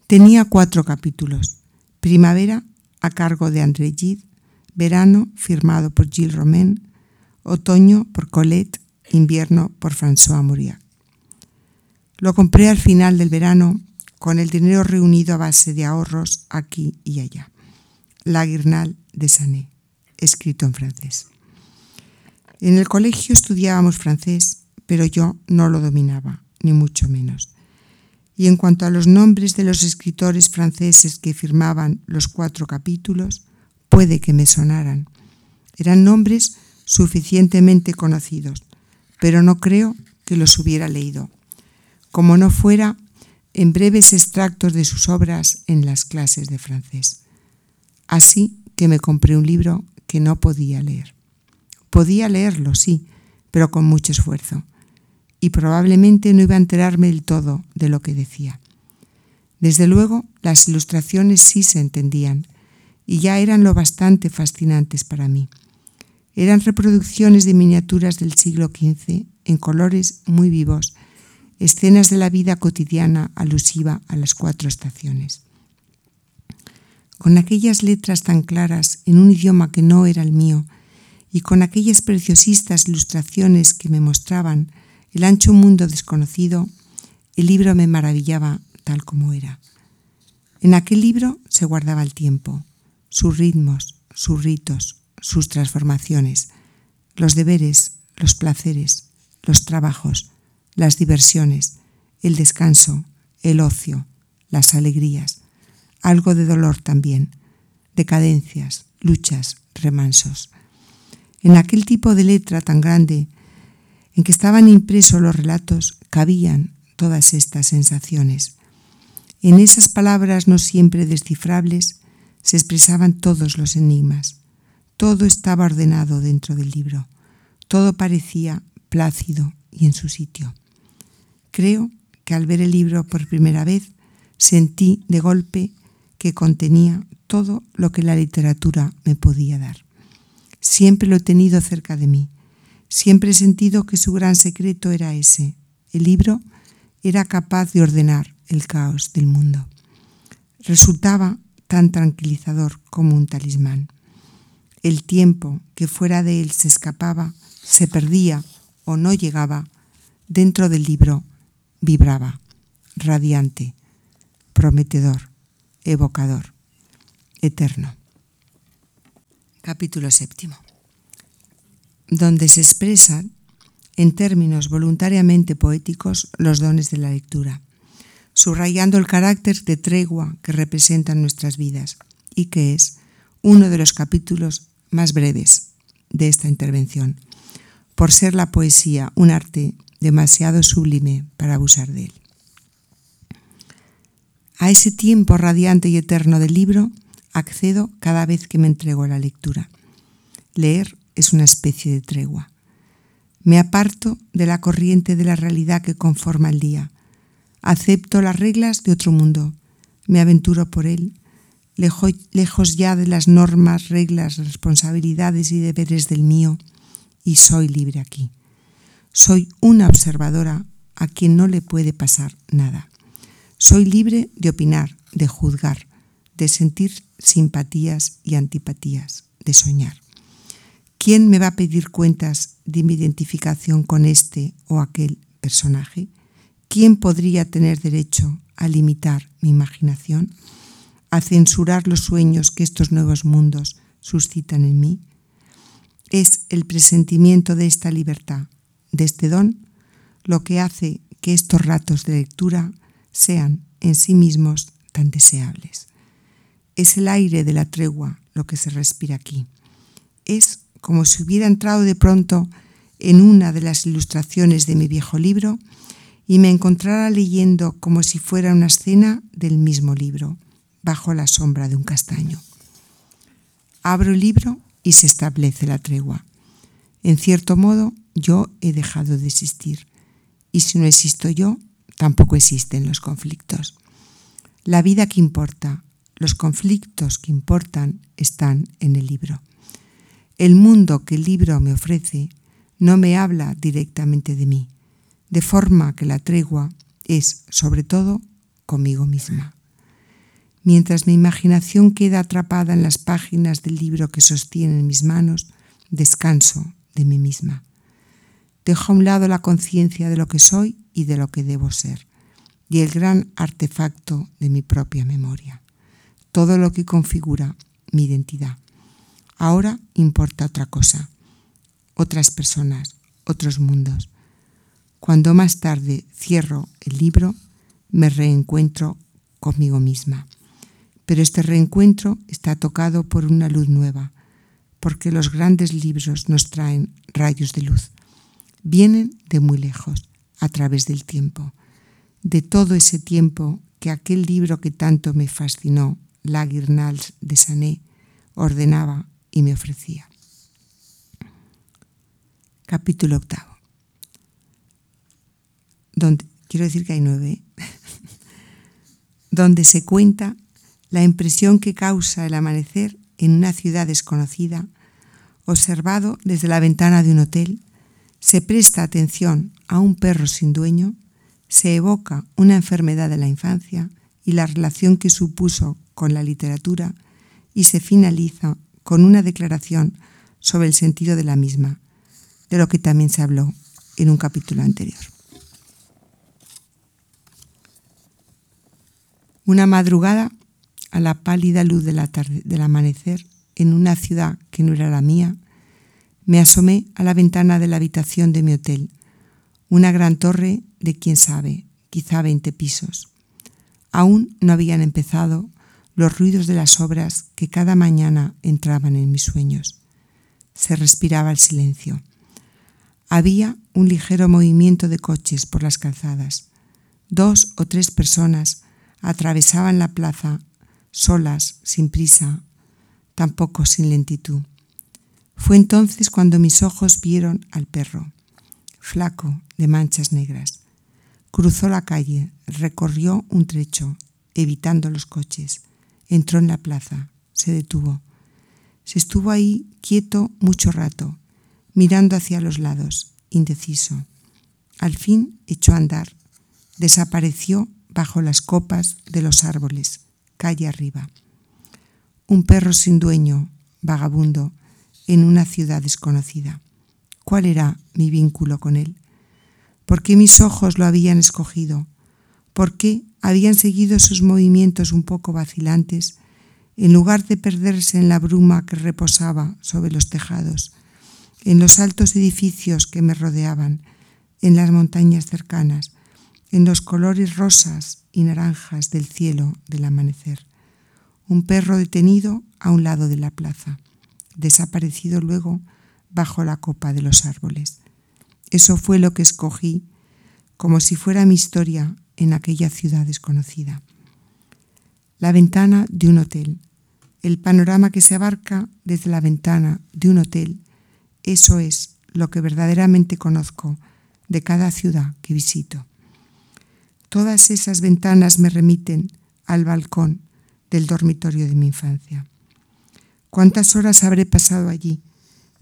Tenía cuatro capítulos. Primavera, a cargo de André Gide, Verano, firmado por Gilles Romain, Otoño por Colette, Invierno por François Mauriac. Lo compré al final del verano con el dinero reunido a base de ahorros aquí y allá. La Guirnal de Sané, escrito en francés. En el colegio estudiábamos francés, pero yo no lo dominaba, ni mucho menos. Y en cuanto a los nombres de los escritores franceses que firmaban los cuatro capítulos, puede que me sonaran. Eran nombres suficientemente conocidos, pero no creo que los hubiera leído, como no fuera en breves extractos de sus obras en las clases de francés. Así que me compré un libro que no podía leer. Podía leerlo, sí, pero con mucho esfuerzo, y probablemente no iba a enterarme del todo de lo que decía. Desde luego, las ilustraciones sí se entendían, y ya eran lo bastante fascinantes para mí. Eran reproducciones de miniaturas del siglo XV en colores muy vivos, escenas de la vida cotidiana alusiva a las cuatro estaciones. Con aquellas letras tan claras en un idioma que no era el mío y con aquellas preciosistas ilustraciones que me mostraban el ancho mundo desconocido, el libro me maravillaba tal como era. En aquel libro se guardaba el tiempo, sus ritmos, sus ritos, sus transformaciones, los deberes, los placeres, los trabajos, las diversiones, el descanso, el ocio, las alegrías, algo de dolor también, decadencias, luchas, remansos. En aquel tipo de letra tan grande en que estaban impresos los relatos cabían todas estas sensaciones. En esas palabras no siempre descifrables se expresaban todos los enigmas. Todo estaba ordenado dentro del libro. Todo parecía plácido y en su sitio. Creo que al ver el libro por primera vez sentí de golpe que contenía todo lo que la literatura me podía dar. Siempre lo he tenido cerca de mí. Siempre he sentido que su gran secreto era ese. El libro era capaz de ordenar el caos del mundo. Resultaba tan tranquilizador como un talismán. El tiempo que fuera de él se escapaba, se perdía o no llegaba, dentro del libro vibraba, radiante, prometedor, evocador, eterno. Capítulo séptimo. Donde se expresan en términos voluntariamente poéticos los dones de la lectura subrayando el carácter de tregua que representan nuestras vidas y que es uno de los capítulos más breves de esta intervención, por ser la poesía un arte demasiado sublime para abusar de él. A ese tiempo radiante y eterno del libro accedo cada vez que me entrego a la lectura. Leer es una especie de tregua. Me aparto de la corriente de la realidad que conforma el día. Acepto las reglas de otro mundo. Me aventuro por él, lejos ya de las normas, reglas, responsabilidades y deberes del mío, y soy libre aquí. Soy una observadora a quien no le puede pasar nada. Soy libre de opinar, de juzgar, de sentir simpatías y antipatías, de soñar. ¿Quién me va a pedir cuentas de mi identificación con este o aquel personaje? ¿Quién podría tener derecho a limitar mi imaginación, a censurar los sueños que estos nuevos mundos suscitan en mí? Es el presentimiento de esta libertad, de este don, lo que hace que estos ratos de lectura sean en sí mismos tan deseables. Es el aire de la tregua lo que se respira aquí. Es como si hubiera entrado de pronto en una de las ilustraciones de mi viejo libro y me encontrara leyendo como si fuera una escena del mismo libro, bajo la sombra de un castaño. Abro el libro y se establece la tregua. En cierto modo, yo he dejado de existir. Y si no existo yo, tampoco existen los conflictos. La vida que importa, los conflictos que importan están en el libro. El mundo que el libro me ofrece no me habla directamente de mí, de forma que la tregua es, sobre todo, conmigo misma. Mientras mi imaginación queda atrapada en las páginas del libro que sostiene en mis manos, descanso de mí misma. Dejo a un lado la conciencia de lo que soy y de lo que debo ser, y el gran artefacto de mi propia memoria, todo lo que configura mi identidad. Ahora importa otra cosa, otras personas, otros mundos. Cuando más tarde cierro el libro, me reencuentro conmigo misma. Pero este reencuentro está tocado por una luz nueva, porque los grandes libros nos traen rayos de luz. Vienen de muy lejos, a través del tiempo, de todo ese tiempo que aquel libro que tanto me fascinó, La Guirnals de Sané, ordenaba y me ofrecía. Capítulo octavo. Donde, quiero decir que hay nueve, donde se cuenta la impresión que causa el amanecer en una ciudad desconocida, observado desde la ventana de un hotel se presta atención a un perro sin dueño, se evoca una enfermedad de la infancia y la relación que supuso con la literatura y se finaliza con una declaración sobre el sentido de la misma, de lo que también se habló en un capítulo anterior. Una madrugada, a la pálida luz del amanecer, en una ciudad que no era la mía, me asomé a la ventana de la habitación de mi hotel, una gran torre de quién sabe, quizá 20 pisos. Aún no habían empezado los ruidos de las obras que cada mañana entraban en mis sueños. Se respiraba el silencio. Había un ligero movimiento de coches por las calzadas. Dos o tres personas atravesaban la plaza solas, sin prisa, tampoco sin lentitud. Fue entonces cuando mis ojos vieron al perro, flaco, de manchas negras. Cruzó la calle, recorrió un trecho, evitando los coches. Entró en la plaza, se detuvo. Se estuvo ahí quieto mucho rato, mirando hacia los lados, indeciso. Al fin echó a andar. Desapareció bajo las copas de los árboles, calle arriba. Un perro sin dueño, vagabundo, en una ciudad desconocida. ¿Cuál era mi vínculo con él? ¿Por qué mis ojos lo habían escogido? ¿Por qué habían seguido sus movimientos un poco vacilantes en lugar de perderse en la bruma que reposaba sobre los tejados, en los altos edificios que me rodeaban, en las montañas cercanas, en los colores rosas y naranjas del cielo del amanecer? Un perro detenido a un lado de la plaza desaparecido luego bajo la copa de los árboles. Eso fue lo que escogí como si fuera mi historia en aquella ciudad desconocida. La ventana de un hotel, el panorama que se abarca desde la ventana de un hotel, eso es lo que verdaderamente conozco de cada ciudad que visito. Todas esas ventanas me remiten al balcón del dormitorio de mi infancia. ¿Cuántas horas habré pasado allí,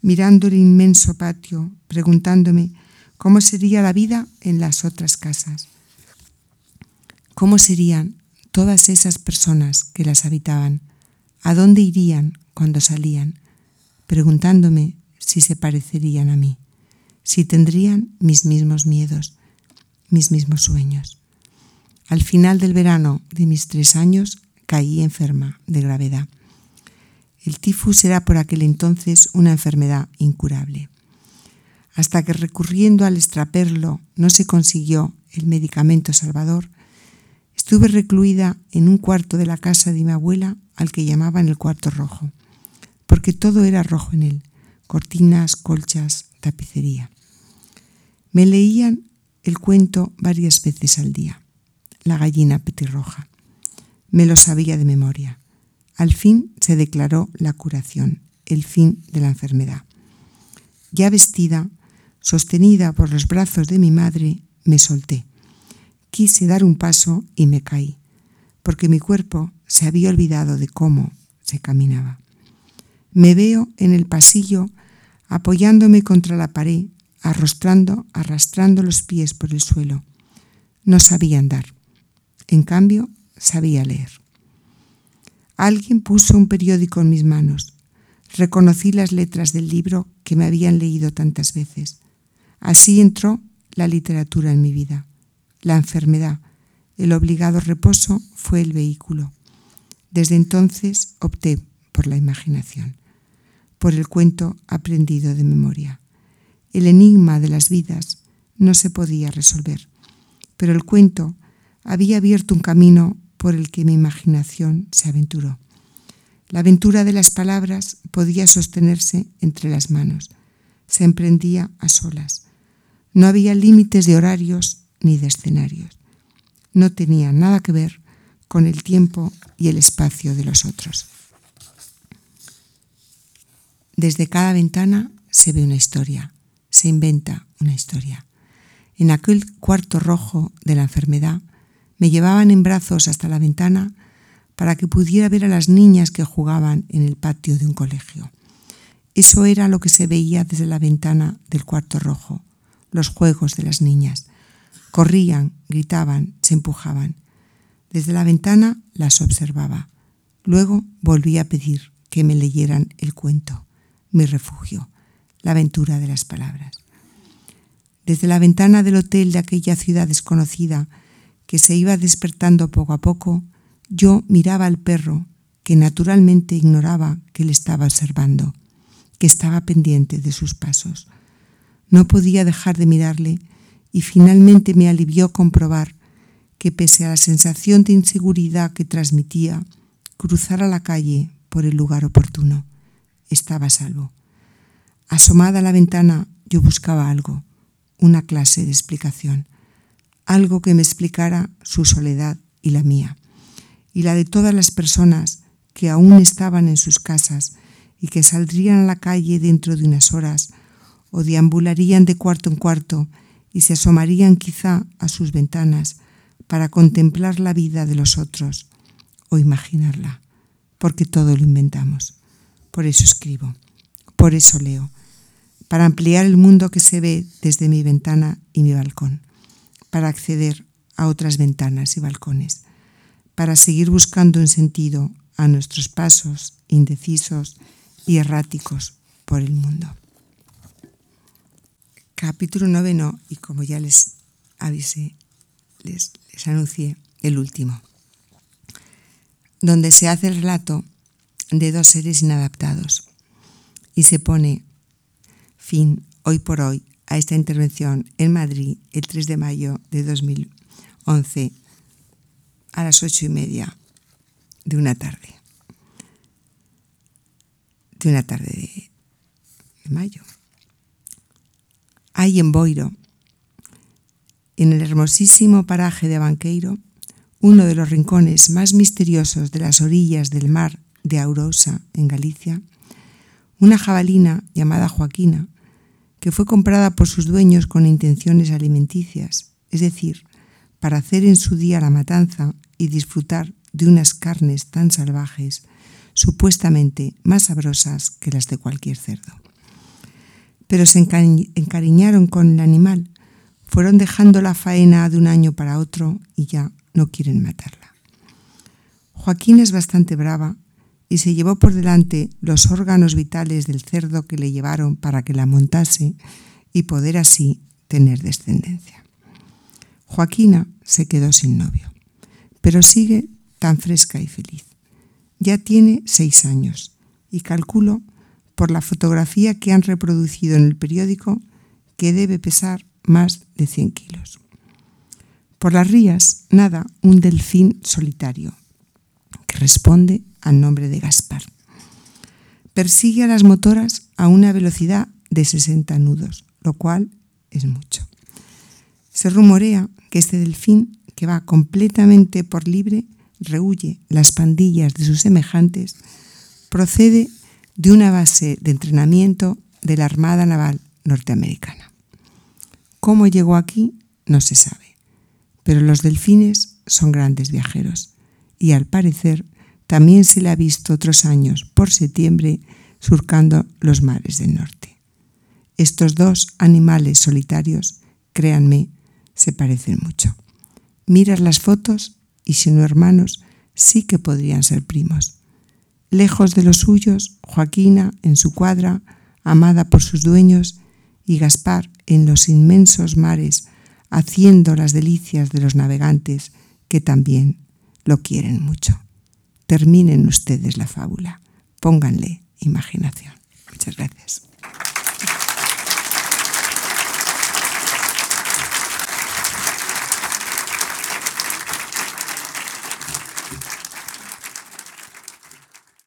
mirando el inmenso patio, preguntándome cómo sería la vida en las otras casas? ¿Cómo serían todas esas personas que las habitaban? ¿A dónde irían cuando salían? Preguntándome si se parecerían a mí, si tendrían mis mismos miedos, mis mismos sueños. Al final del verano de mis tres años caí enferma de gravedad. El tifus era por aquel entonces una enfermedad incurable. Hasta que recurriendo al extraperlo no se consiguió el medicamento salvador, estuve recluida en un cuarto de la casa de mi abuela al que llamaban el cuarto rojo, porque todo era rojo en él, cortinas, colchas, tapicería. Me leían el cuento varias veces al día, la gallina petirroja. Me lo sabía de memoria. Al fin se declaró la curación, el fin de la enfermedad. Ya vestida, sostenida por los brazos de mi madre, me solté. Quise dar un paso y me caí, porque mi cuerpo se había olvidado de cómo se caminaba. Me veo en el pasillo apoyándome contra la pared, arrastrando, arrastrando los pies por el suelo. No sabía andar. En cambio, sabía leer. Alguien puso un periódico en mis manos. Reconocí las letras del libro que me habían leído tantas veces. Así entró la literatura en mi vida. La enfermedad, el obligado reposo fue el vehículo. Desde entonces opté por la imaginación, por el cuento aprendido de memoria. El enigma de las vidas no se podía resolver, pero el cuento había abierto un camino por el que mi imaginación se aventuró. La aventura de las palabras podía sostenerse entre las manos. Se emprendía a solas. No había límites de horarios ni de escenarios. No tenía nada que ver con el tiempo y el espacio de los otros. Desde cada ventana se ve una historia, se inventa una historia. En aquel cuarto rojo de la enfermedad me llevaban en brazos hasta la ventana para que pudiera ver a las niñas que jugaban en el patio de un colegio. Eso era lo que se veía desde la ventana del cuarto rojo, los juegos de las niñas. Corrían, gritaban, se empujaban. Desde la ventana las observaba. Luego volví a pedir que me leyeran el cuento, mi refugio, la aventura de las palabras. Desde la ventana del hotel de aquella ciudad desconocida, que se iba despertando poco a poco, yo miraba al perro, que naturalmente ignoraba que le estaba observando, que estaba pendiente de sus pasos. No podía dejar de mirarle y finalmente me alivió comprobar que pese a la sensación de inseguridad que transmitía, cruzar a la calle por el lugar oportuno. Estaba salvo. Asomada a la ventana, yo buscaba algo, una clase de explicación algo que me explicara su soledad y la mía, y la de todas las personas que aún estaban en sus casas y que saldrían a la calle dentro de unas horas o deambularían de cuarto en cuarto y se asomarían quizá a sus ventanas para contemplar la vida de los otros o imaginarla, porque todo lo inventamos. Por eso escribo, por eso leo, para ampliar el mundo que se ve desde mi ventana y mi balcón para acceder a otras ventanas y balcones, para seguir buscando un sentido a nuestros pasos indecisos y erráticos por el mundo. Capítulo noveno, y como ya les avisé, les, anuncié, el último, donde se hace el relato de dos seres inadaptados y se pone fin hoy por hoy a esta intervención en Madrid el 3 de mayo de 2011 a las ocho y media de una tarde. De una tarde de, de mayo. Hay en Boiro, en el hermosísimo paraje de Banqueiro, uno de los rincones más misteriosos de las orillas del mar de Aurosa, en Galicia, una jabalina llamada Joaquina, que fue comprada por sus dueños con intenciones alimenticias, es decir, para hacer en su día la matanza y disfrutar de unas carnes tan salvajes, supuestamente más sabrosas que las de cualquier cerdo. Pero se encariñaron con el animal, fueron dejando la faena de un año para otro y ya no quieren matarla. Joaquín es bastante brava y se llevó por delante los órganos vitales del cerdo que le llevaron para que la montase y poder así tener descendencia. Joaquina se quedó sin novio, pero sigue tan fresca y feliz. Ya tiene seis años y calculo, por la fotografía que han reproducido en el periódico, que debe pesar más de 100 kilos. Por las rías nada un delfín solitario, que responde al nombre de Gaspar. Persigue a las motoras a una velocidad de 60 nudos, lo cual es mucho. Se rumorea que este delfín, que va completamente por libre, rehuye las pandillas de sus semejantes, procede de una base de entrenamiento de la Armada Naval norteamericana. ¿Cómo llegó aquí? No se sabe, pero los delfines son grandes viajeros y al parecer también se le ha visto otros años por septiembre surcando los mares del norte. Estos dos animales solitarios, créanme, se parecen mucho. Miras las fotos y si no hermanos, sí que podrían ser primos. Lejos de los suyos, Joaquina en su cuadra, amada por sus dueños, y Gaspar en los inmensos mares, haciendo las delicias de los navegantes que también lo quieren mucho. Terminen ustedes la fábula, pónganle imaginación. Muchas gracias.